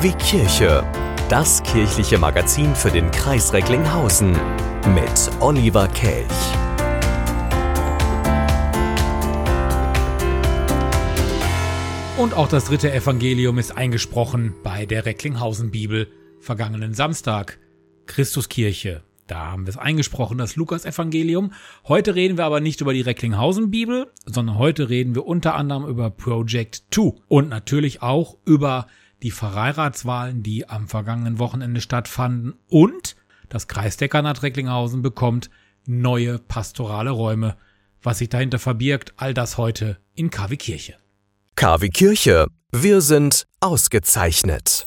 Wie Kirche. Das kirchliche Magazin für den Kreis Recklinghausen mit Oliver Kelch. Und auch das dritte Evangelium ist eingesprochen bei der Recklinghausen Bibel vergangenen Samstag. Christuskirche. Da haben wir es eingesprochen, das Lukas-Evangelium. Heute reden wir aber nicht über die Recklinghausen-Bibel, sondern heute reden wir unter anderem über Project 2 und natürlich auch über die Verheiratswahlen, die am vergangenen Wochenende stattfanden und das Kreisdekkanat Recklinghausen bekommt neue pastorale Räume. Was sich dahinter verbirgt, all das heute in KW Kirche. KW Kirche. Wir sind ausgezeichnet.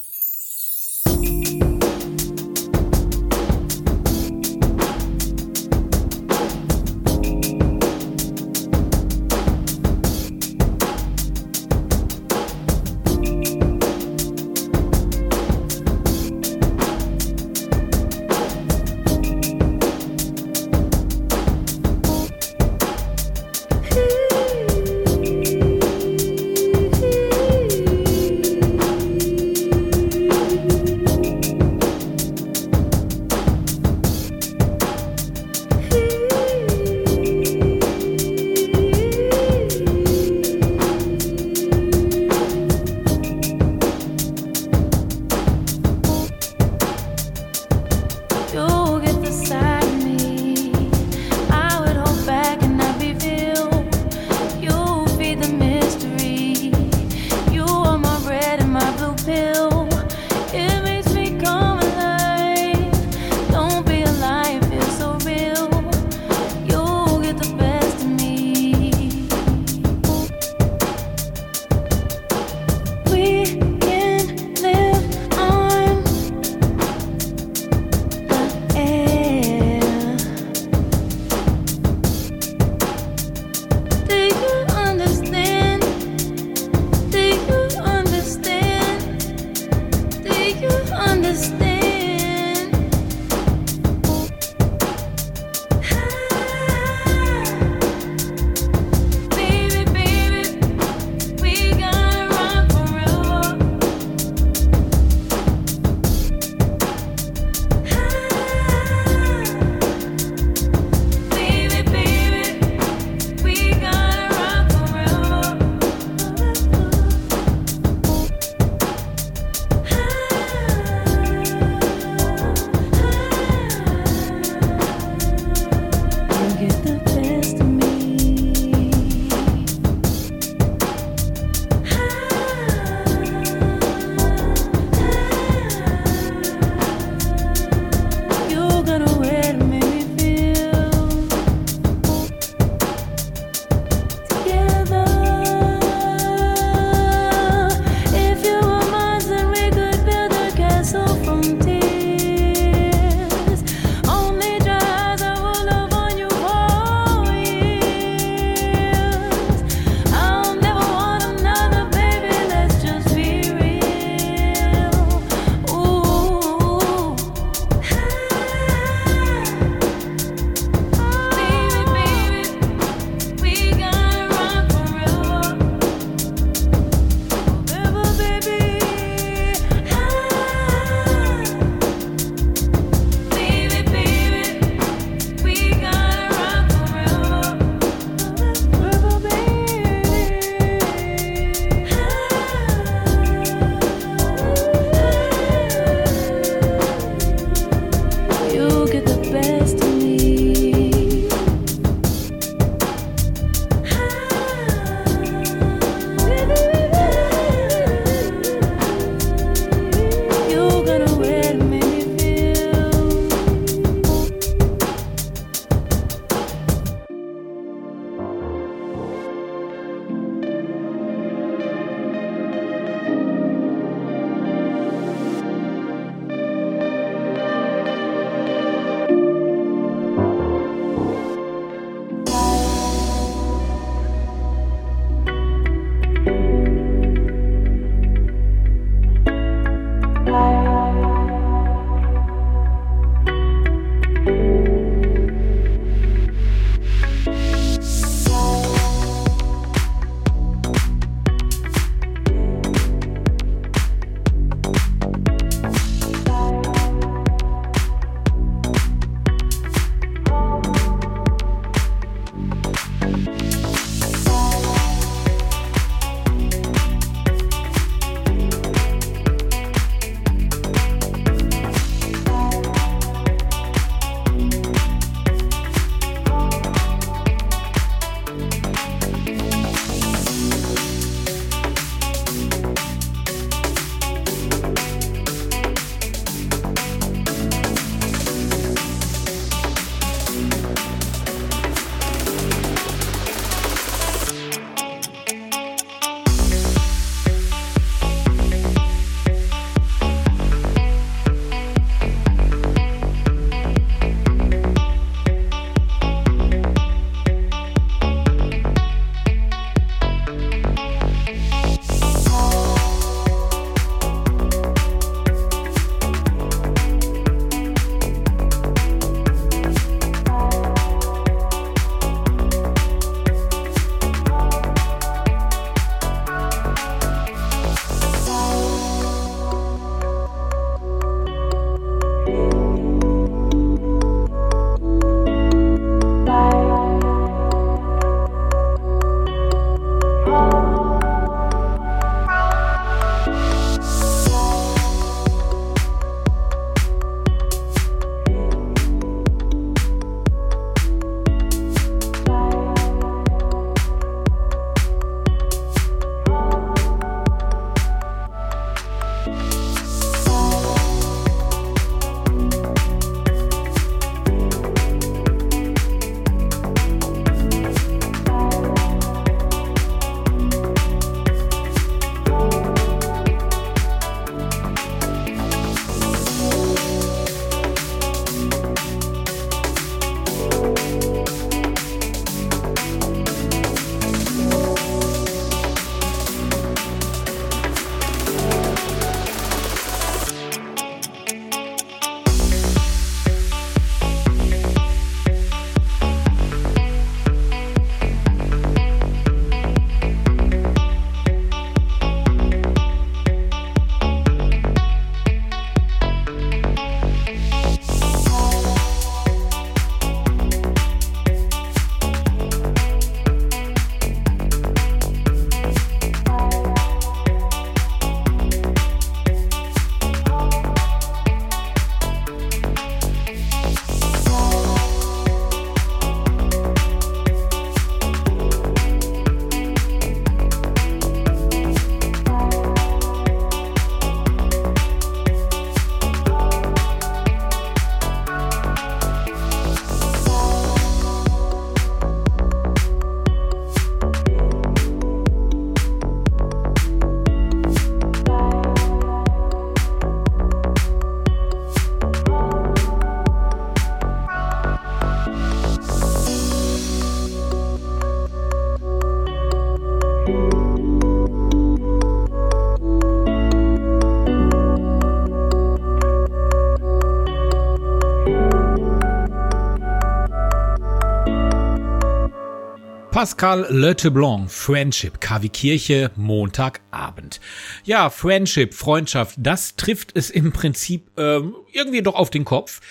Pascal Leteblanc, Friendship, KW Kirche, Montagabend. Ja, Friendship, Freundschaft, das trifft es im Prinzip äh, irgendwie doch auf den Kopf,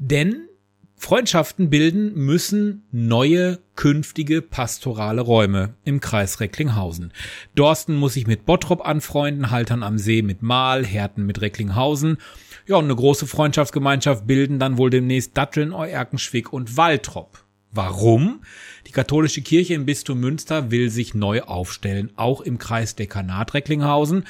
denn Freundschaften bilden müssen neue künftige pastorale Räume im Kreis Recklinghausen. Dorsten muss sich mit Bottrop anfreunden, Haltern am See mit Mahl, Härten mit Recklinghausen. Ja, und eine große Freundschaftsgemeinschaft bilden dann wohl demnächst Datteln, Euerkenschwick und Waltrop. Warum? Die katholische Kirche im Bistum Münster will sich neu aufstellen, auch im Kreisdekanat Recklinghausen.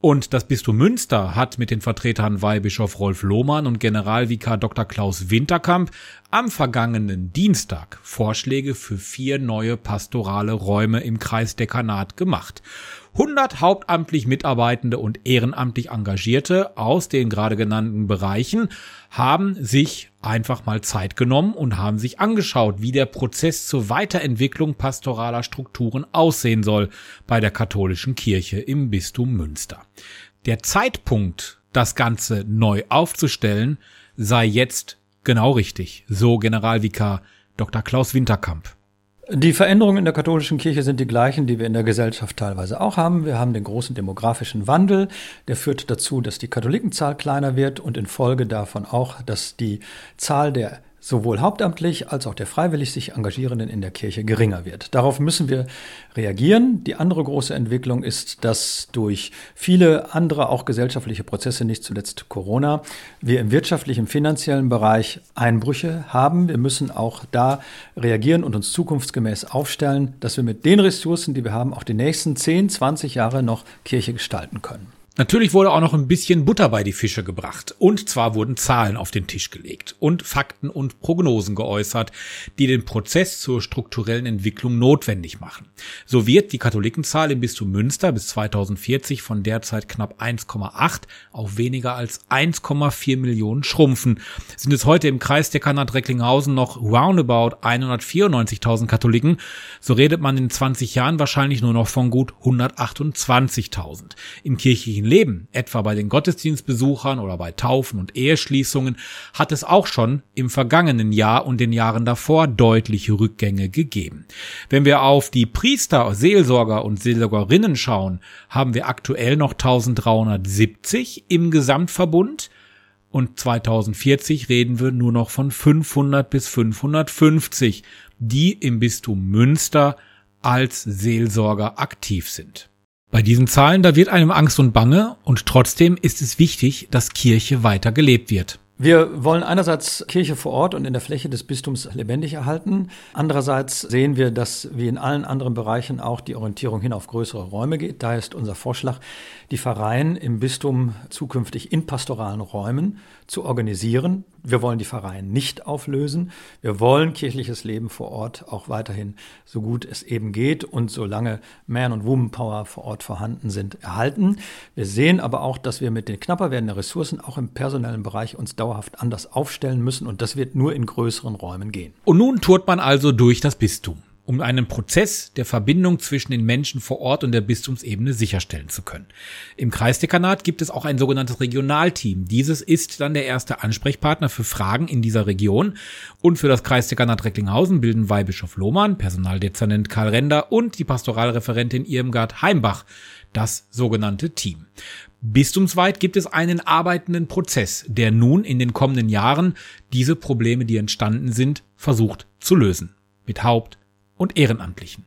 Und das Bistum Münster hat mit den Vertretern Weihbischof Rolf Lohmann und Generalvikar Dr. Klaus Winterkamp am vergangenen Dienstag Vorschläge für vier neue pastorale Räume im Kreisdekanat gemacht. 100 hauptamtlich Mitarbeitende und ehrenamtlich Engagierte aus den gerade genannten Bereichen haben sich einfach mal Zeit genommen und haben sich angeschaut, wie der Prozess zur Weiterentwicklung pastoraler Strukturen aussehen soll bei der katholischen Kirche im Bistum Münster. Der Zeitpunkt, das Ganze neu aufzustellen, sei jetzt genau richtig, so Generalvikar Dr. Klaus Winterkamp. Die Veränderungen in der katholischen Kirche sind die gleichen, die wir in der Gesellschaft teilweise auch haben. Wir haben den großen demografischen Wandel, der führt dazu, dass die Katholikenzahl kleiner wird und in Folge davon auch, dass die Zahl der sowohl hauptamtlich als auch der freiwillig sich Engagierenden in der Kirche geringer wird. Darauf müssen wir reagieren. Die andere große Entwicklung ist, dass durch viele andere auch gesellschaftliche Prozesse, nicht zuletzt Corona, wir im wirtschaftlichen, finanziellen Bereich Einbrüche haben. Wir müssen auch da reagieren und uns zukunftsgemäß aufstellen, dass wir mit den Ressourcen, die wir haben, auch die nächsten 10, 20 Jahre noch Kirche gestalten können. Natürlich wurde auch noch ein bisschen Butter bei die Fische gebracht. Und zwar wurden Zahlen auf den Tisch gelegt und Fakten und Prognosen geäußert, die den Prozess zur strukturellen Entwicklung notwendig machen. So wird die Katholikenzahl im Bistum Münster bis 2040 von derzeit knapp 1,8 auf weniger als 1,4 Millionen schrumpfen. Sind es heute im Kreisdekanat Recklinghausen noch roundabout 194.000 Katholiken, so redet man in 20 Jahren wahrscheinlich nur noch von gut 128.000. Im kirchlichen Leben, etwa bei den Gottesdienstbesuchern oder bei Taufen und Eheschließungen, hat es auch schon im vergangenen Jahr und den Jahren davor deutliche Rückgänge gegeben. Wenn wir auf die Priester, Seelsorger und Seelsorgerinnen schauen, haben wir aktuell noch 1370 im Gesamtverbund und 2040 reden wir nur noch von 500 bis 550, die im Bistum Münster als Seelsorger aktiv sind. Bei diesen Zahlen, da wird einem Angst und Bange und trotzdem ist es wichtig, dass Kirche weiter gelebt wird. Wir wollen einerseits Kirche vor Ort und in der Fläche des Bistums lebendig erhalten. Andererseits sehen wir, dass wie in allen anderen Bereichen auch die Orientierung hin auf größere Räume geht. Daher ist unser Vorschlag, die Pfarreien im Bistum zukünftig in pastoralen Räumen zu organisieren. Wir wollen die Pfarreien nicht auflösen. Wir wollen kirchliches Leben vor Ort auch weiterhin so gut es eben geht und solange Man- und Woman-Power vor Ort vorhanden sind, erhalten. Wir sehen aber auch, dass wir mit den knapper werdenden Ressourcen auch im personellen Bereich uns dauerhaft anders aufstellen müssen und das wird nur in größeren Räumen gehen. Und nun tourt man also durch das Bistum um einen Prozess der Verbindung zwischen den Menschen vor Ort und der Bistumsebene sicherstellen zu können. Im Kreisdekanat gibt es auch ein sogenanntes Regionalteam. Dieses ist dann der erste Ansprechpartner für Fragen in dieser Region und für das Kreisdekanat Recklinghausen bilden Weihbischof Lohmann, Personaldezernent Karl Render und die Pastoralreferentin Irmgard Heimbach das sogenannte Team. Bistumsweit gibt es einen arbeitenden Prozess, der nun in den kommenden Jahren diese Probleme, die entstanden sind, versucht zu lösen. Mit Haupt, und Ehrenamtlichen.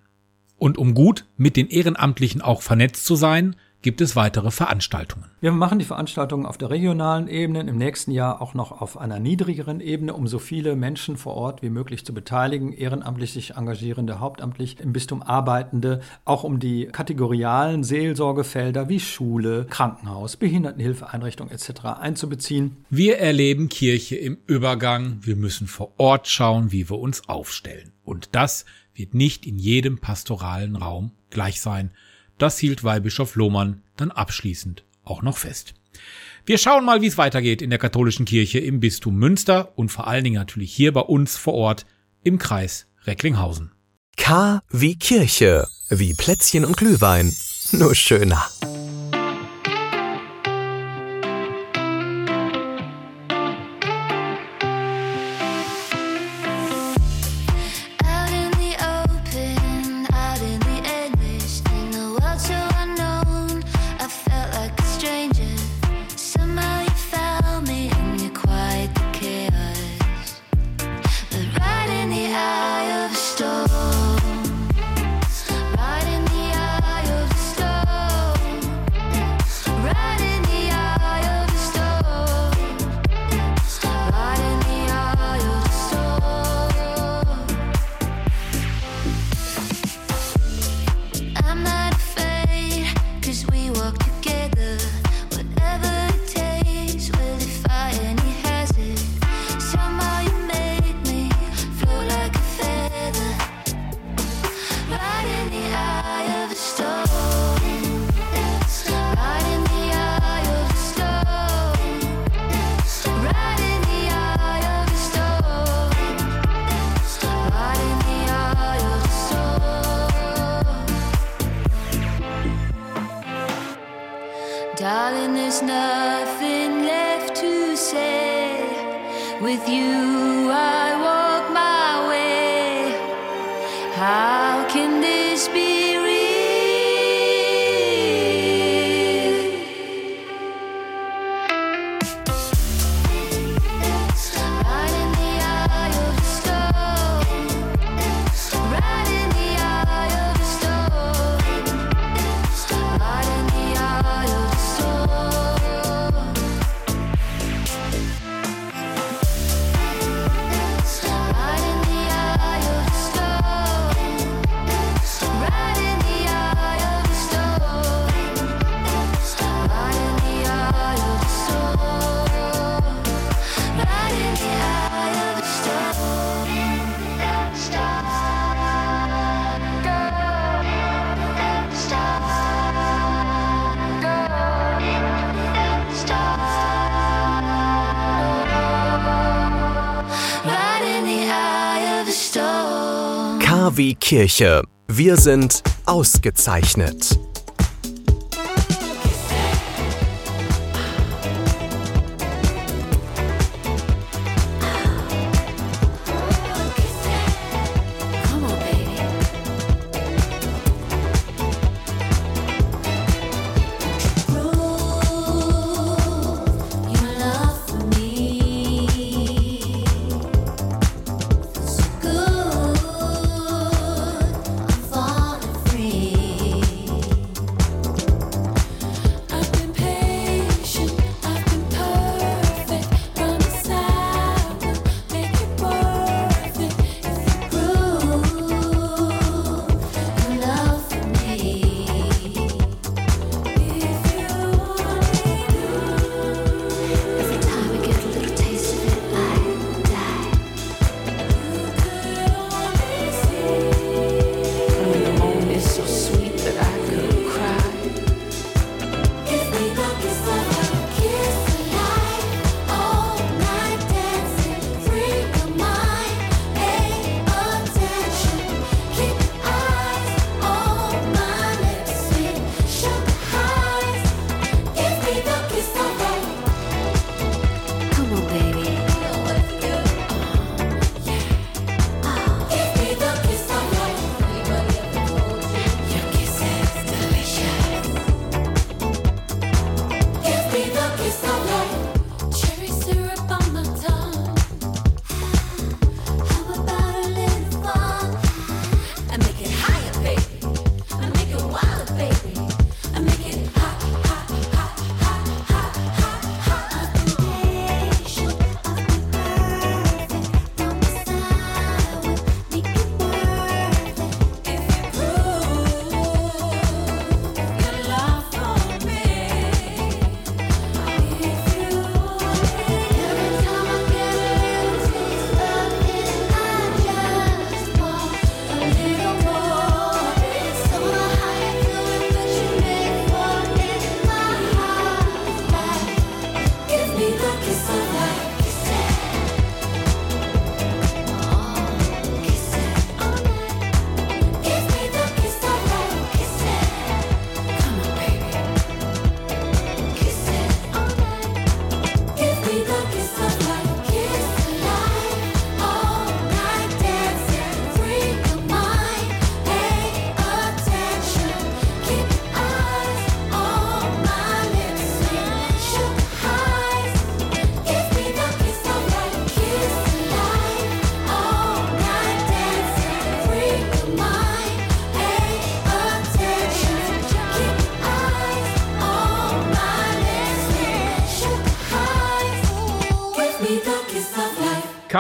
Und um gut mit den Ehrenamtlichen auch vernetzt zu sein, gibt es weitere Veranstaltungen. Wir machen die Veranstaltungen auf der regionalen Ebene, im nächsten Jahr auch noch auf einer niedrigeren Ebene, um so viele Menschen vor Ort wie möglich zu beteiligen, ehrenamtlich sich engagierende, hauptamtlich im Bistum arbeitende, auch um die kategorialen Seelsorgefelder wie Schule, Krankenhaus, Behindertenhilfeeinrichtung etc. einzubeziehen. Wir erleben Kirche im Übergang, wir müssen vor Ort schauen, wie wir uns aufstellen. Und das wird nicht in jedem pastoralen Raum gleich sein. Das hielt Weihbischof Lohmann dann abschließend auch noch fest. Wir schauen mal, wie es weitergeht in der katholischen Kirche im Bistum Münster und vor allen Dingen natürlich hier bei uns vor Ort im Kreis Recklinghausen. K wie Kirche, wie Plätzchen und Glühwein, nur schöner. KW Kirche. Wir sind ausgezeichnet.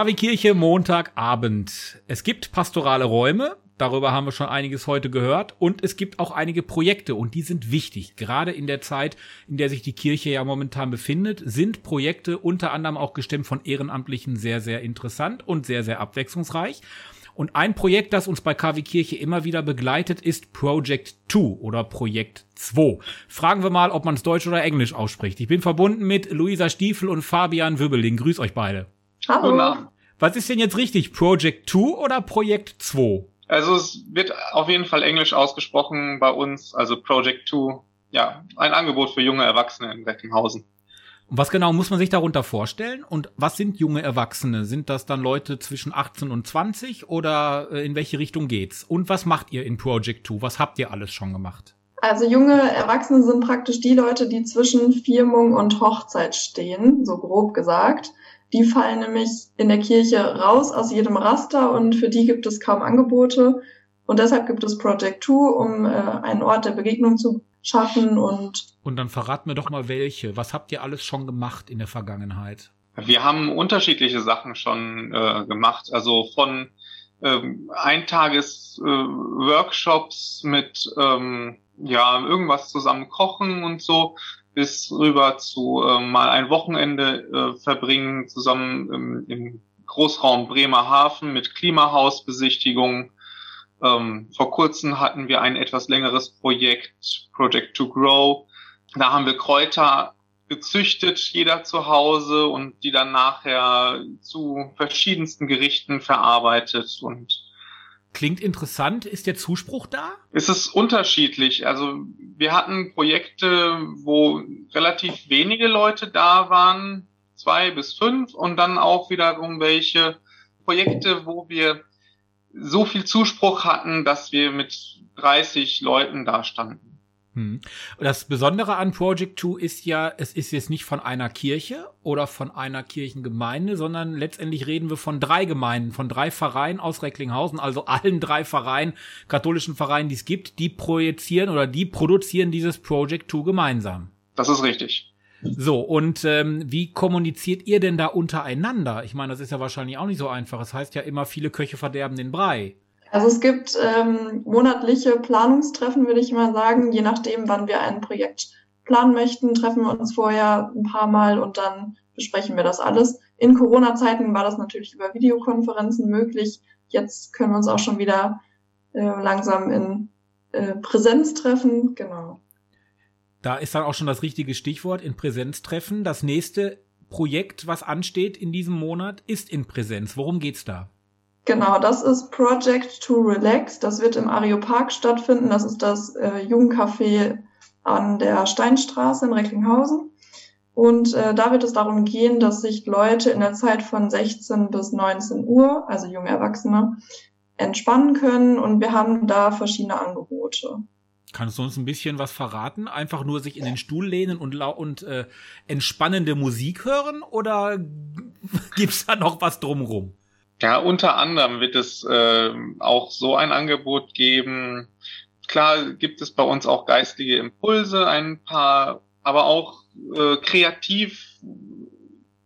KW Kirche Montagabend. Es gibt pastorale Räume, darüber haben wir schon einiges heute gehört, und es gibt auch einige Projekte und die sind wichtig. Gerade in der Zeit, in der sich die Kirche ja momentan befindet, sind Projekte unter anderem auch gestemmt von Ehrenamtlichen sehr, sehr interessant und sehr, sehr abwechslungsreich. Und ein Projekt, das uns bei KW Kirche immer wieder begleitet, ist Project 2 oder Projekt 2. Fragen wir mal, ob man es Deutsch oder Englisch ausspricht. Ich bin verbunden mit Luisa Stiefel und Fabian Wübbeling. Grüß euch beide. Hallo. Guten Abend. Was ist denn jetzt richtig? Project 2 oder Projekt 2? Also es wird auf jeden Fall Englisch ausgesprochen bei uns, also Project 2. Ja, ein Angebot für junge Erwachsene in Recklinghausen. Und was genau muss man sich darunter vorstellen? Und was sind junge Erwachsene? Sind das dann Leute zwischen 18 und 20 oder äh, in welche Richtung geht's? Und was macht ihr in Project 2? Was habt ihr alles schon gemacht? Also junge Erwachsene sind praktisch die Leute, die zwischen Firmung und Hochzeit stehen, so grob gesagt. Die fallen nämlich in der Kirche raus aus jedem Raster und für die gibt es kaum Angebote. Und deshalb gibt es Project 2, um äh, einen Ort der Begegnung zu schaffen und Und dann verrat mir doch mal welche. Was habt ihr alles schon gemacht in der Vergangenheit? Wir haben unterschiedliche Sachen schon äh, gemacht, also von ähm, Eintages-Workshops mit ähm, ja irgendwas zusammen kochen und so bis rüber zu äh, mal ein Wochenende äh, verbringen zusammen im, im Großraum Bremerhaven mit Klimahausbesichtigung. Ähm, vor kurzem hatten wir ein etwas längeres Projekt, Project to Grow. Da haben wir Kräuter gezüchtet, jeder zu Hause und die dann nachher zu verschiedensten Gerichten verarbeitet und Klingt interessant. Ist der Zuspruch da? Es ist unterschiedlich. Also wir hatten Projekte, wo relativ wenige Leute da waren, zwei bis fünf, und dann auch wiederum welche Projekte, wo wir so viel Zuspruch hatten, dass wir mit 30 Leuten da standen. Hm. Das Besondere an Project 2 ist ja, es ist jetzt nicht von einer Kirche oder von einer Kirchengemeinde, sondern letztendlich reden wir von drei Gemeinden, von drei Vereinen aus Recklinghausen, also allen drei Vereinen, katholischen Vereinen, die es gibt, die projizieren oder die produzieren dieses Project 2 gemeinsam. Das ist richtig. So, und ähm, wie kommuniziert ihr denn da untereinander? Ich meine, das ist ja wahrscheinlich auch nicht so einfach. Es das heißt ja immer, viele Köche verderben den Brei. Also es gibt ähm, monatliche Planungstreffen, würde ich mal sagen. Je nachdem, wann wir ein Projekt planen möchten, treffen wir uns vorher ein paar Mal und dann besprechen wir das alles. In Corona-Zeiten war das natürlich über Videokonferenzen möglich. Jetzt können wir uns auch schon wieder äh, langsam in äh, Präsenz treffen. Genau. Da ist dann auch schon das richtige Stichwort in Präsenz treffen. Das nächste Projekt, was ansteht in diesem Monat, ist in Präsenz. Worum geht's da? Genau, das ist Project to Relax. Das wird im Areopark stattfinden. Das ist das äh, Jugendcafé an der Steinstraße in Recklinghausen. Und äh, da wird es darum gehen, dass sich Leute in der Zeit von 16 bis 19 Uhr, also junge Erwachsene, entspannen können. Und wir haben da verschiedene Angebote. Kannst du uns ein bisschen was verraten? Einfach nur sich in den Stuhl lehnen und, und äh, entspannende Musik hören? Oder gibt's da noch was drumrum? Ja, unter anderem wird es äh, auch so ein Angebot geben. Klar gibt es bei uns auch geistige Impulse, ein paar, aber auch äh, kreativ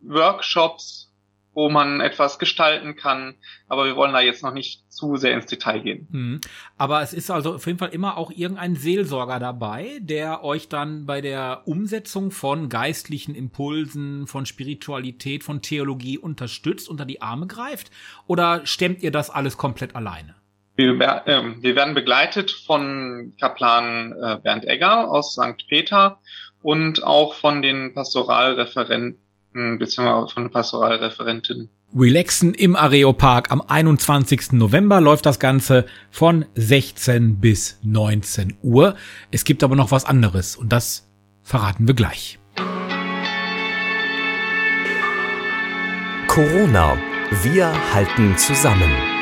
Workshops, wo man etwas gestalten kann. Aber wir wollen da jetzt noch nicht zu sehr ins Detail gehen. Hm. Aber es ist also auf jeden Fall immer auch irgendein Seelsorger dabei, der euch dann bei der Umsetzung von geistlichen Impulsen, von Spiritualität, von Theologie unterstützt, unter die Arme greift? Oder stemmt ihr das alles komplett alleine? Wir, äh, wir werden begleitet von Kaplan äh, Bernd Egger aus St. Peter und auch von den Pastoralreferenten beziehungsweise von Pastoralreferentin. Relaxen im Areopark am 21. November läuft das Ganze von 16 bis 19 Uhr. Es gibt aber noch was anderes und das verraten wir gleich. Corona. Wir halten zusammen.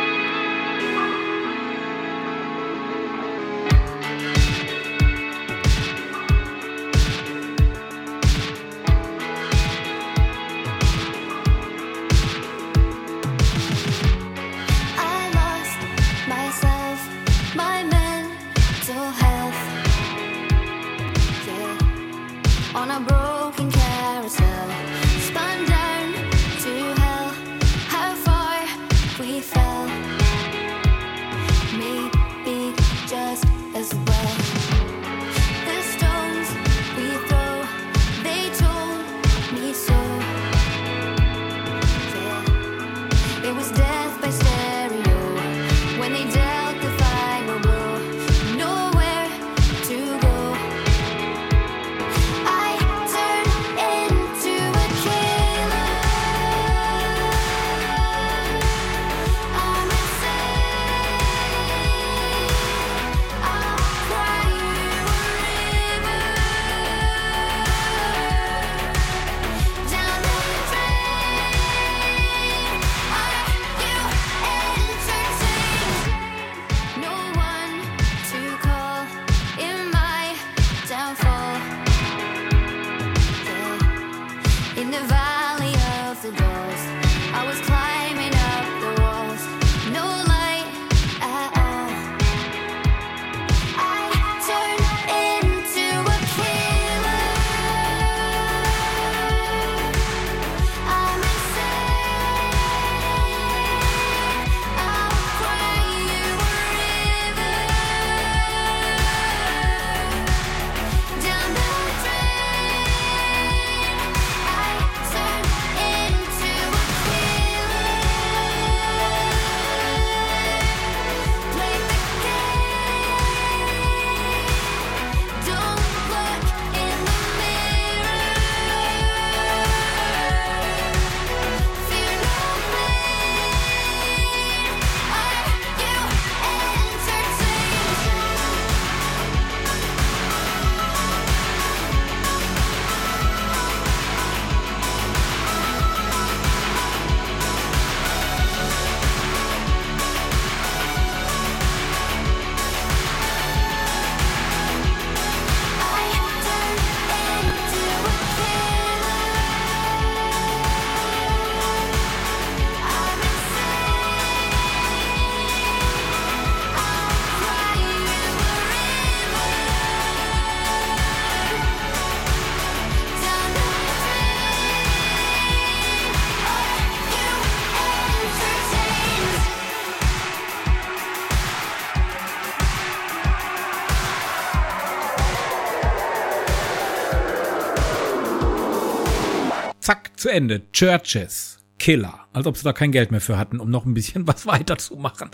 Zu Ende. Churches, Killer. Als ob sie da kein Geld mehr für hatten, um noch ein bisschen was weiterzumachen.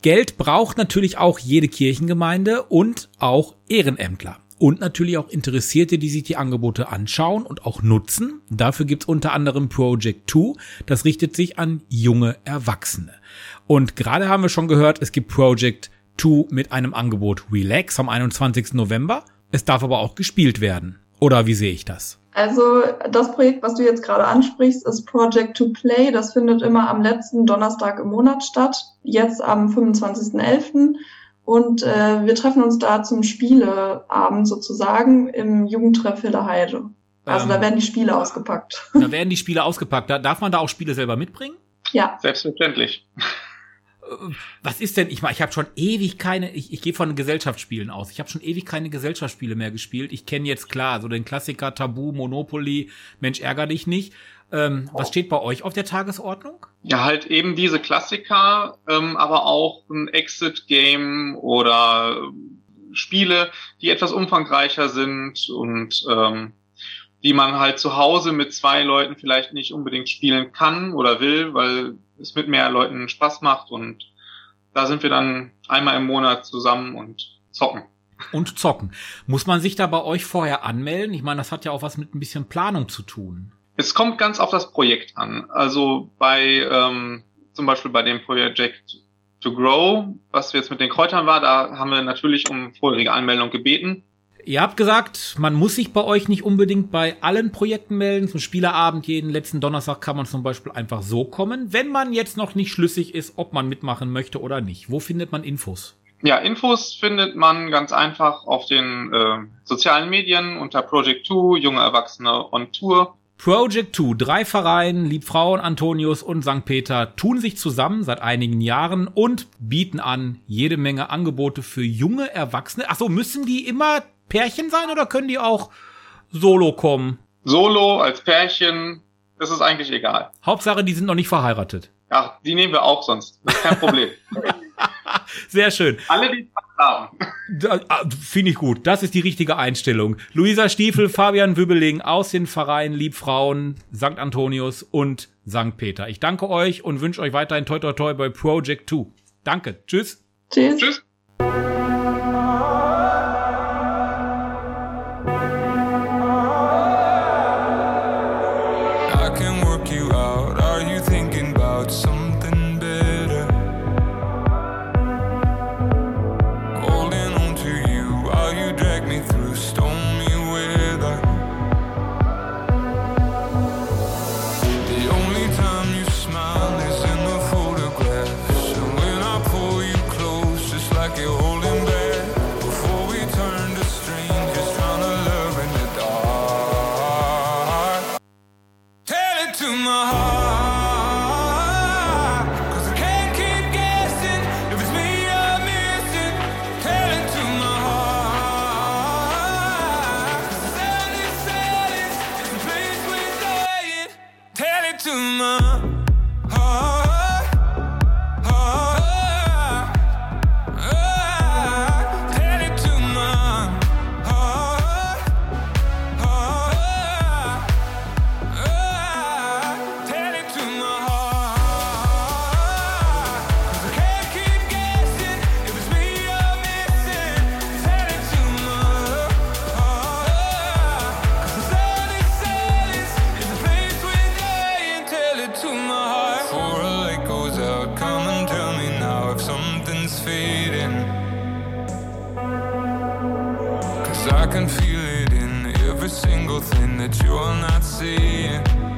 Geld braucht natürlich auch jede Kirchengemeinde und auch Ehrenämtler. Und natürlich auch Interessierte, die sich die Angebote anschauen und auch nutzen. Dafür gibt's unter anderem Project 2. Das richtet sich an junge Erwachsene. Und gerade haben wir schon gehört, es gibt Project 2 mit einem Angebot Relax am 21. November. Es darf aber auch gespielt werden. Oder wie sehe ich das? Also das Projekt, was du jetzt gerade ansprichst, ist Project to Play. Das findet immer am letzten Donnerstag im Monat statt. Jetzt am 25.11. Und äh, wir treffen uns da zum Spieleabend sozusagen im Jugendtreff Hille Heide. Also Ähm. da werden die Spiele ausgepackt. Da werden die Spiele ausgepackt. Da, darf man da auch Spiele selber mitbringen? ja. Selbstverständlich. Was ist denn, ich meine, ich habe schon ewig keine, ich, ich gehe von Gesellschaftsspielen aus. Ich habe schon ewig keine Gesellschaftsspiele mehr gespielt. Ich kenne jetzt klar so den Klassiker Tabu, Monopoly, Mensch ärger dich nicht. Ähm, Was steht bei euch auf der Tagesordnung? Ja, halt eben diese Klassiker, ähm, aber auch ein Exit-Game oder ähm, Spiele, die etwas umfangreicher sind und ähm, die man halt zu Hause mit zwei Leuten vielleicht nicht unbedingt spielen kann oder will, weil es mit mehr Leuten Spaß macht und da sind wir dann einmal im Monat zusammen und zocken. Und zocken. Muss man sich da bei euch vorher anmelden? Ich meine, das hat ja auch was mit ein bisschen Planung zu tun. Es kommt ganz auf das Projekt an. Also bei ähm, zum Beispiel bei dem Projekt To Grow, was jetzt mit den Kräutern war, da haben wir natürlich um vorherige Anmeldung gebeten. Ihr habt gesagt, man muss sich bei euch nicht unbedingt bei allen Projekten melden. Zum Spielerabend jeden letzten Donnerstag kann man zum Beispiel einfach so kommen, wenn man jetzt noch nicht schlüssig ist, ob man mitmachen möchte oder nicht. Wo findet man Infos? Ja, Infos findet man ganz einfach auf den äh, sozialen Medien unter Project 2, junge Erwachsene on Tour. Project 2, drei Vereine, Liebfrauen, Antonius und St. Peter tun sich zusammen seit einigen Jahren und bieten an jede Menge Angebote für junge Erwachsene. Ach so, müssen die immer Pärchen sein oder können die auch solo kommen? Solo als Pärchen, das ist eigentlich egal. Hauptsache, die sind noch nicht verheiratet. Ach, die nehmen wir auch sonst. Das ist kein Problem. Sehr schön. Alle, die Spaß haben. Ah, Finde ich gut. Das ist die richtige Einstellung. Luisa Stiefel, Fabian Wübbeling aus den Vereinen Liebfrauen, St. Antonius und St. Peter. Ich danke euch und wünsche euch weiterhin toi toi toi bei Project 2. Danke. Tschüss. Tschüss. Tschüss. Fading. Cause I can feel it in every single thing that you're not seeing.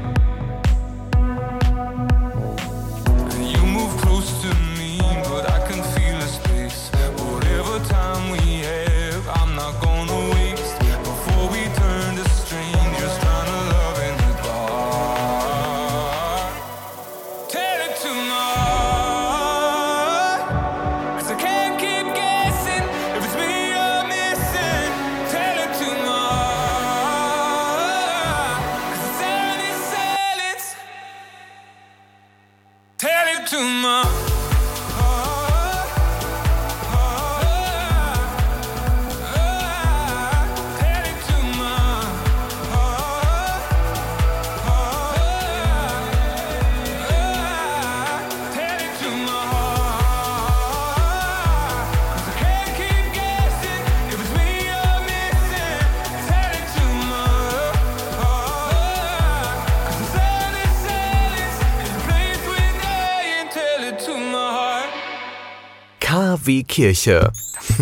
Kirche.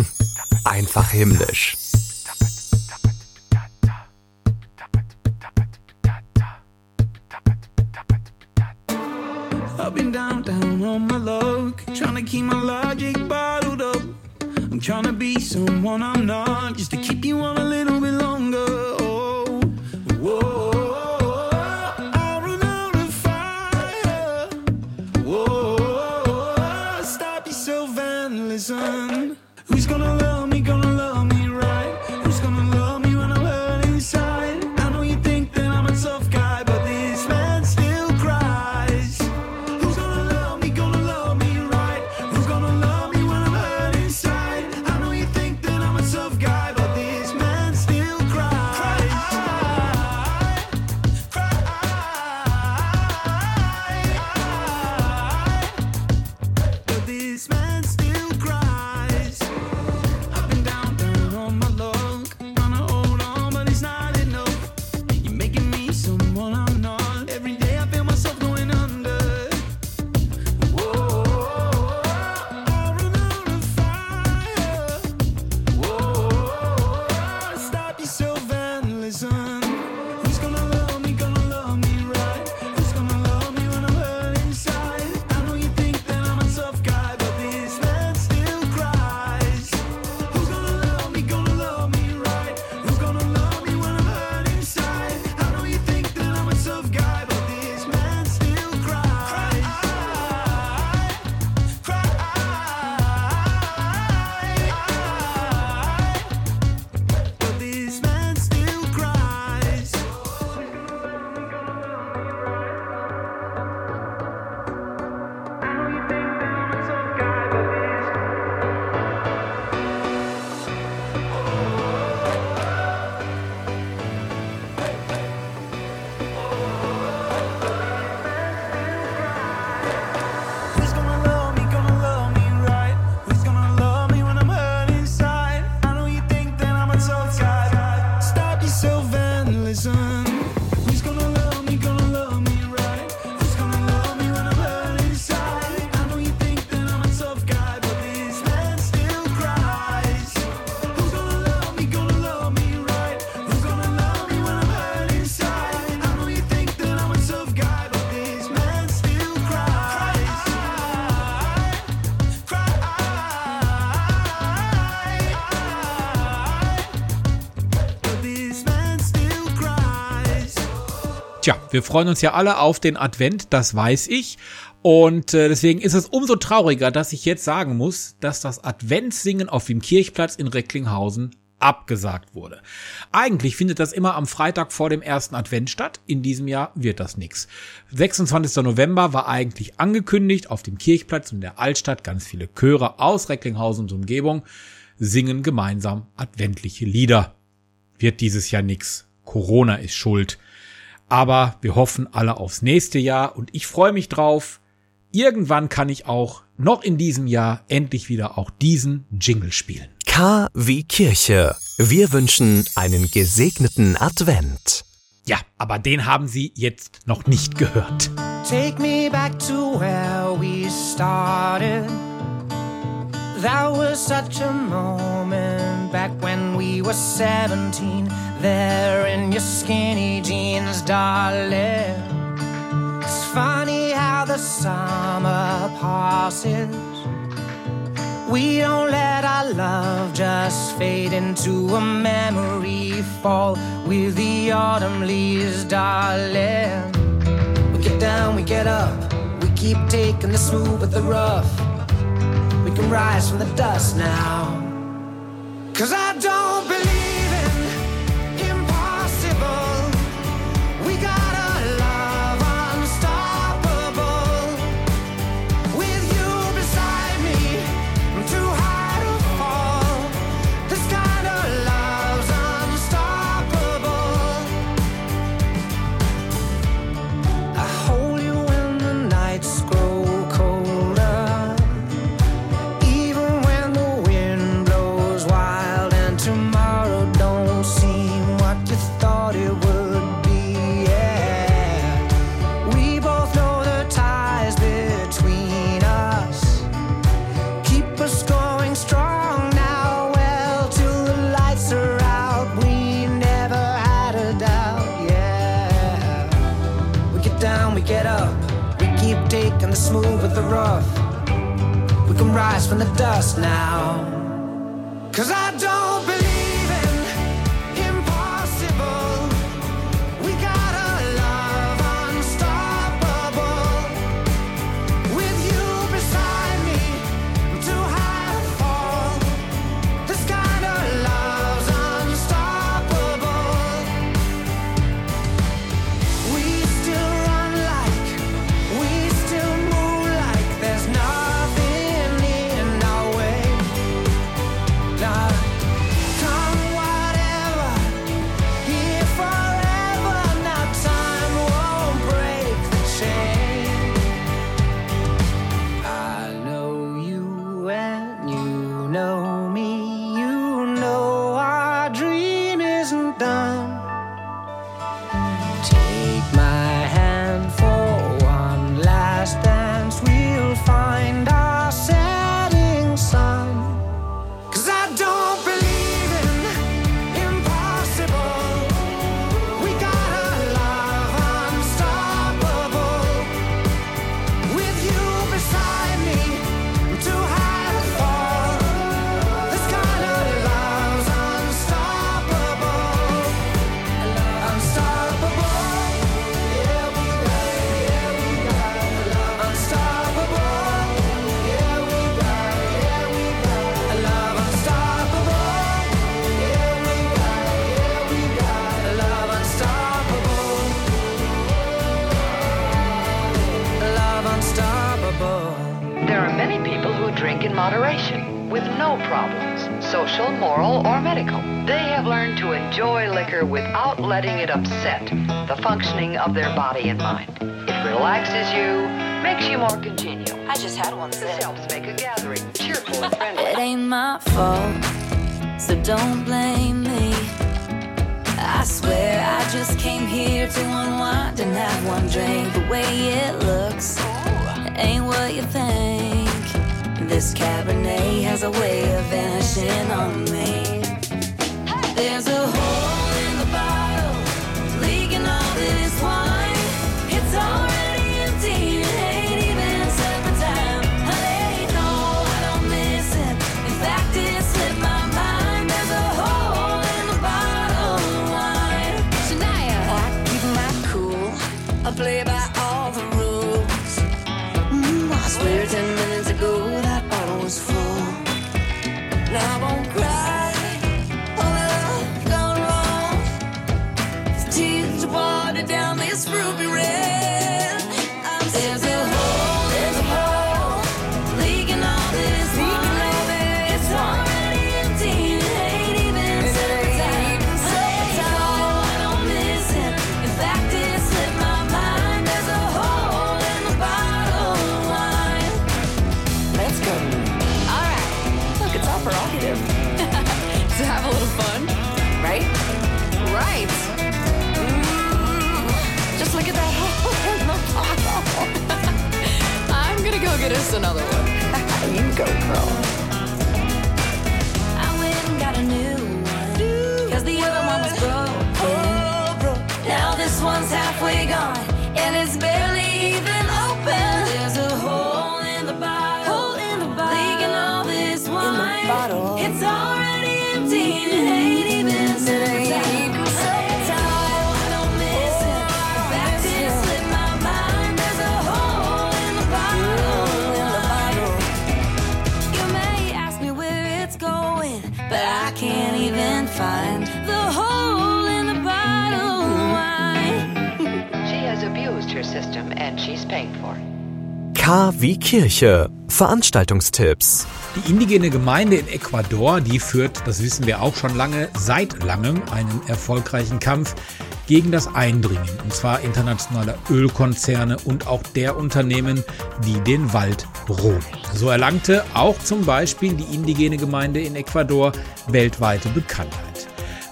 Einfach himmlisch. capitalism. Who's gonna wir freuen uns ja alle auf den Advent, das weiß ich. Und äh, deswegen ist es umso trauriger, dass ich jetzt sagen muss, dass das Adventssingen auf dem Kirchplatz in Recklinghausen abgesagt wurde. Eigentlich findet das immer am Freitag vor dem ersten Advent statt. In diesem Jahr wird das nix. 26. November war eigentlich angekündigt auf dem Kirchplatz in der Altstadt. Ganz viele Chöre aus Recklinghausen und Umgebung singen gemeinsam adventliche Lieder. Wird dieses Jahr nix. Corona ist schuld. Aber wir hoffen alle aufs nächste Jahr und ich freue mich drauf. Irgendwann kann ich auch noch in diesem Jahr endlich wieder auch diesen Jingle spielen. K wie Kirche. Wir wünschen einen gesegneten Advent. Ja, aber den haben Sie jetzt noch nicht gehört. Take me back to where we started. That was such a moment back when we were 17. There in your skinny jeans, darling. It's funny how the summer passes. We don't let our love just fade into a memory fall with the autumn leaves, darling. We get down, we get up, we keep taking the smooth with the rough. We can rise from the dust now. Cause I don't rough. We can rise from the dust now. Cause I don't blame me. I swear I just came here to unwind and have one drink. The way it looks ain't what you think. This Cabernet has a way of vanishing on me. There's a hole. K wie Kirche. Veranstaltungstipps. Die indigene Gemeinde in Ecuador, die führt, das wissen wir auch schon lange, seit langem einen erfolgreichen Kampf gegen das Eindringen, und zwar internationaler Ölkonzerne und auch der Unternehmen, die den Wald roben. So erlangte auch zum Beispiel die indigene Gemeinde in Ecuador weltweite Bekanntheit.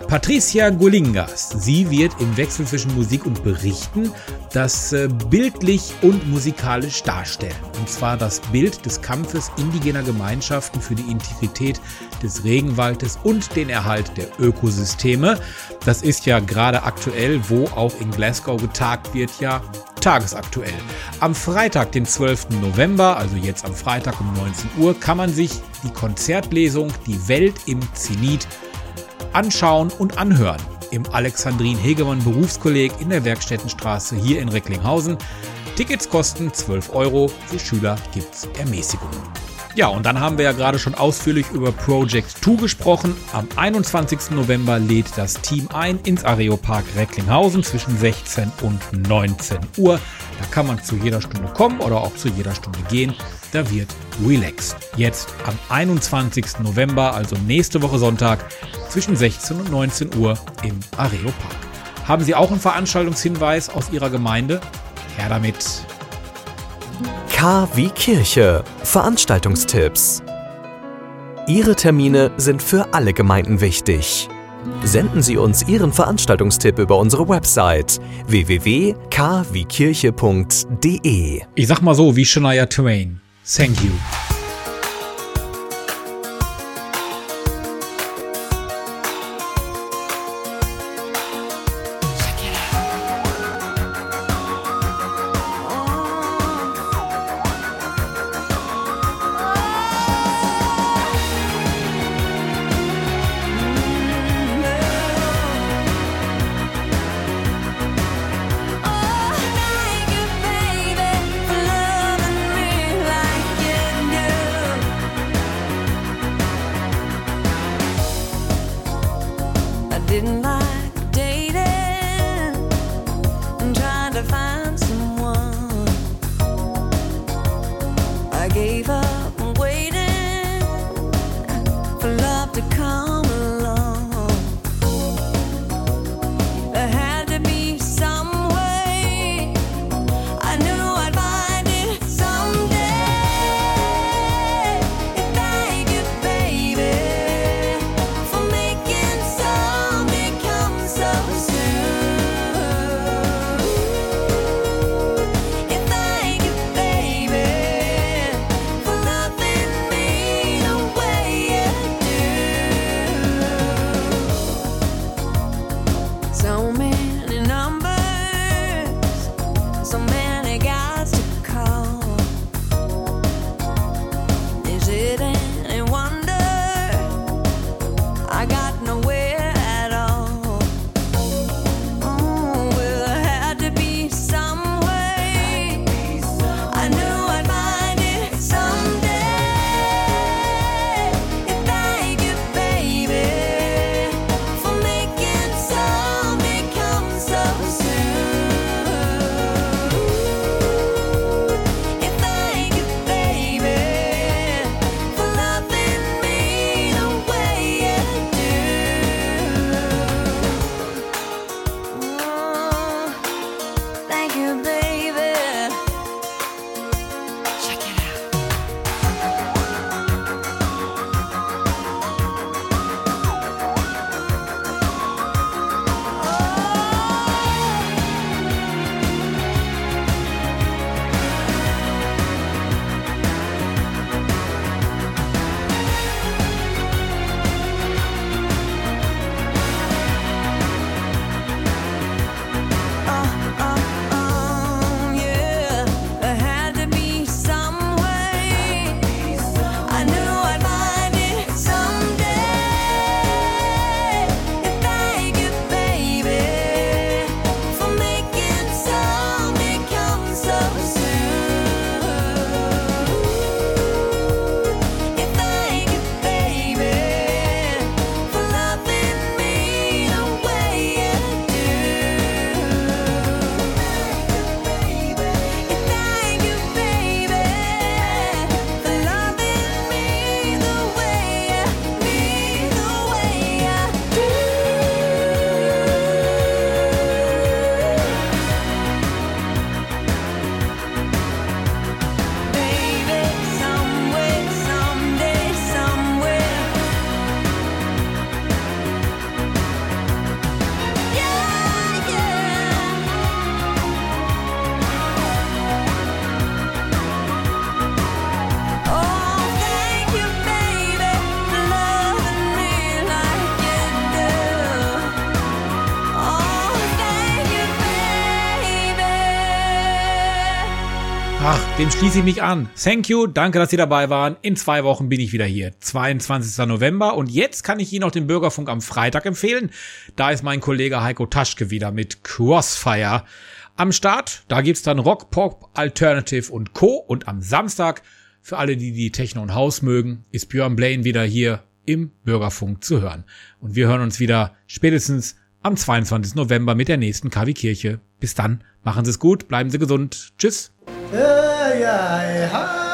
Patricia Golingas. Sie wird im Wechsel zwischen Musik und Berichten das äh, bildlich und musikalisch darstellen. Und zwar das Bild des Kampfes indigener Gemeinschaften für die Integrität des Regenwaldes und den Erhalt der Ökosysteme. Das ist ja gerade aktuell, wo auch in Glasgow getagt wird, ja tagesaktuell. Am Freitag, den 12. November, also jetzt am Freitag um 19 Uhr, kann man sich die Konzertlesung Die Welt im Zenit anschauen und anhören im Alexandrin Hegemann Berufskolleg in der Werkstättenstraße hier in Recklinghausen. Tickets kosten 12 Euro, für Schüler gibt's Ermäßigungen. Ja, und dann haben wir ja gerade schon ausführlich über Project 2 gesprochen. Am 21. November lädt das Team ein ins Areopark Recklinghausen zwischen 16 und 19 Uhr. Da kann man zu jeder Stunde kommen oder auch zu jeder Stunde gehen. Da wird relaxed. Jetzt am 21. November, also nächste Woche Sonntag, zwischen 16 und 19 Uhr im Areopark. Haben Sie auch einen Veranstaltungshinweis aus Ihrer Gemeinde? Her damit. K wie Kirche. Veranstaltungstipps. Ihre Termine sind für alle Gemeinden wichtig. Senden Sie uns Ihren Veranstaltungstipp über unsere Website www.kwkirche.de. Ich sag mal so, wie Shania Twain. Thank you. Dem schließe ich mich an. Thank you, danke, dass Sie dabei waren. In zwei Wochen bin ich wieder hier. 22. November. Und jetzt kann ich Ihnen noch den Bürgerfunk am Freitag empfehlen. Da ist mein Kollege Heiko Taschke wieder mit Crossfire am Start. Da gibt's dann Rock, Pop, Alternative und Co. Und am Samstag, für alle, die die Techno und Haus mögen, ist Björn Blaine wieder hier im Bürgerfunk zu hören. Und wir hören uns wieder spätestens am 22. November mit der nächsten KW Kirche. Bis dann, machen Sie es gut, bleiben Sie gesund. Tschüss. Yeah, yeah, yeah.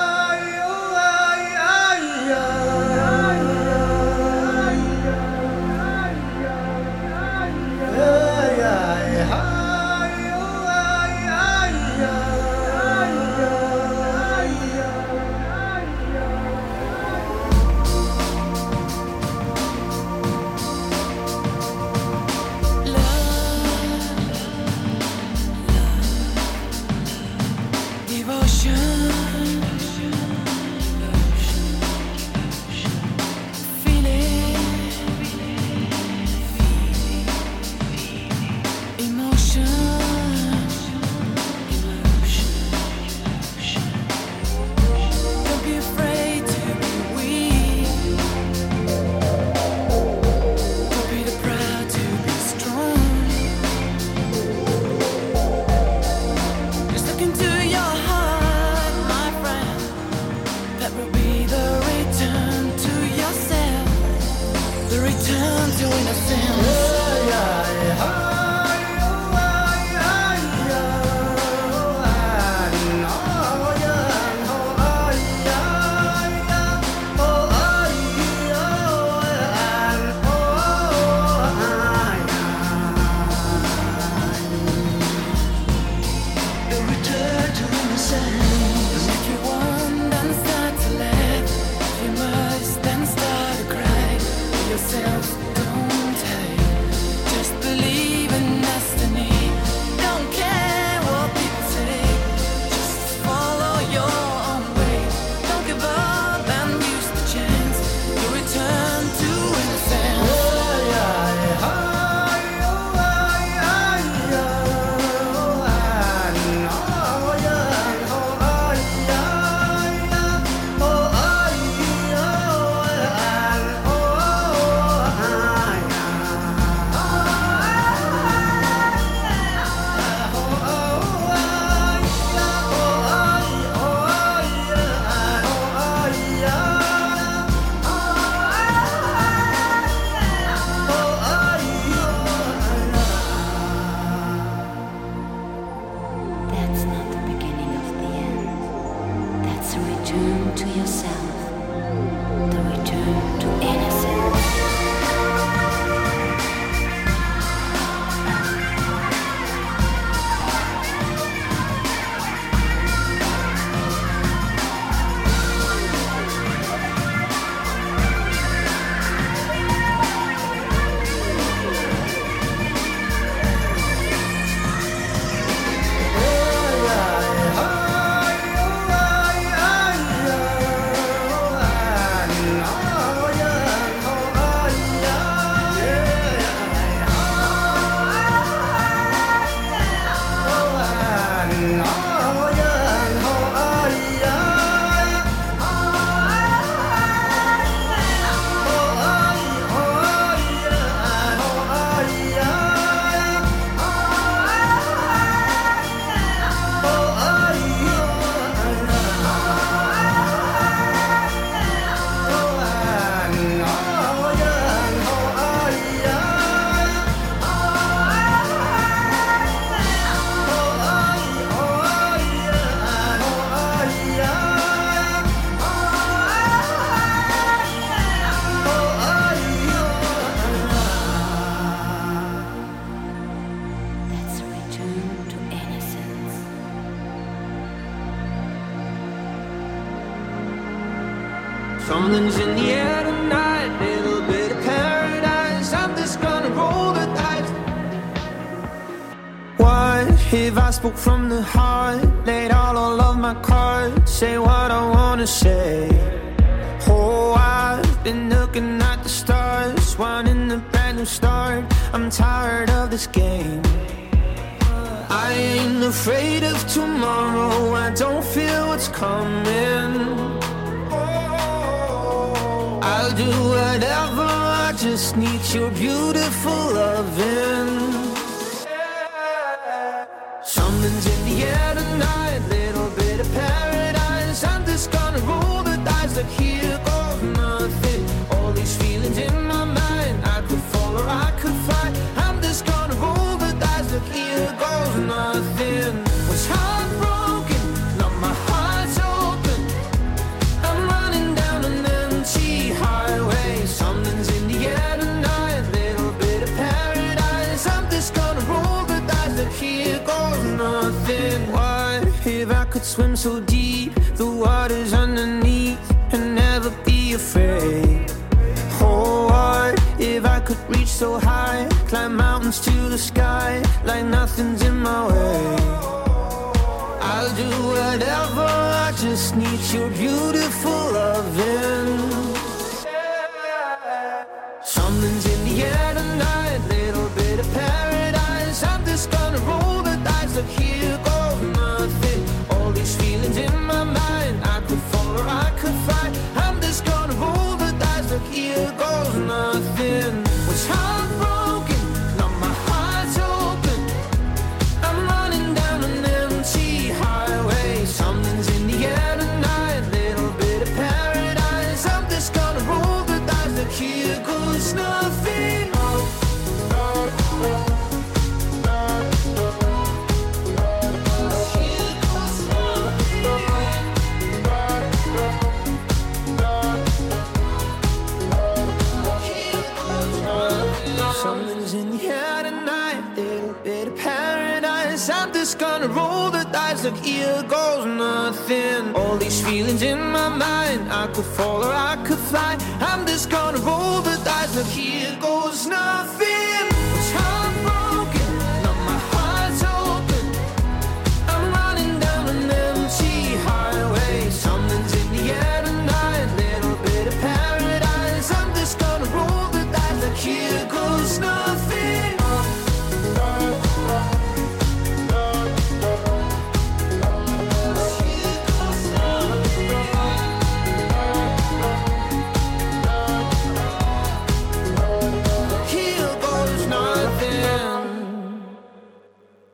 spoke from the heart, laid all of my cards, say what I wanna say. Oh, I've been looking at the stars, wanting a brand new start. I'm tired of this game. I ain't afraid of tomorrow, I don't feel what's coming. I'll do whatever, I just need your beautiful loving. paradise. I'm just gonna roll the dice that here. swim so deep, the water's underneath, and never be afraid. Oh, I, if I could reach so high, climb mountains to the sky, like nothing's in my way. I'll do whatever, I just need your beautiful loving. look, here goes nothing. All these feelings in my mind, I could fall or I could fly. I'm just gonna roll the dice, look, here goes nothing.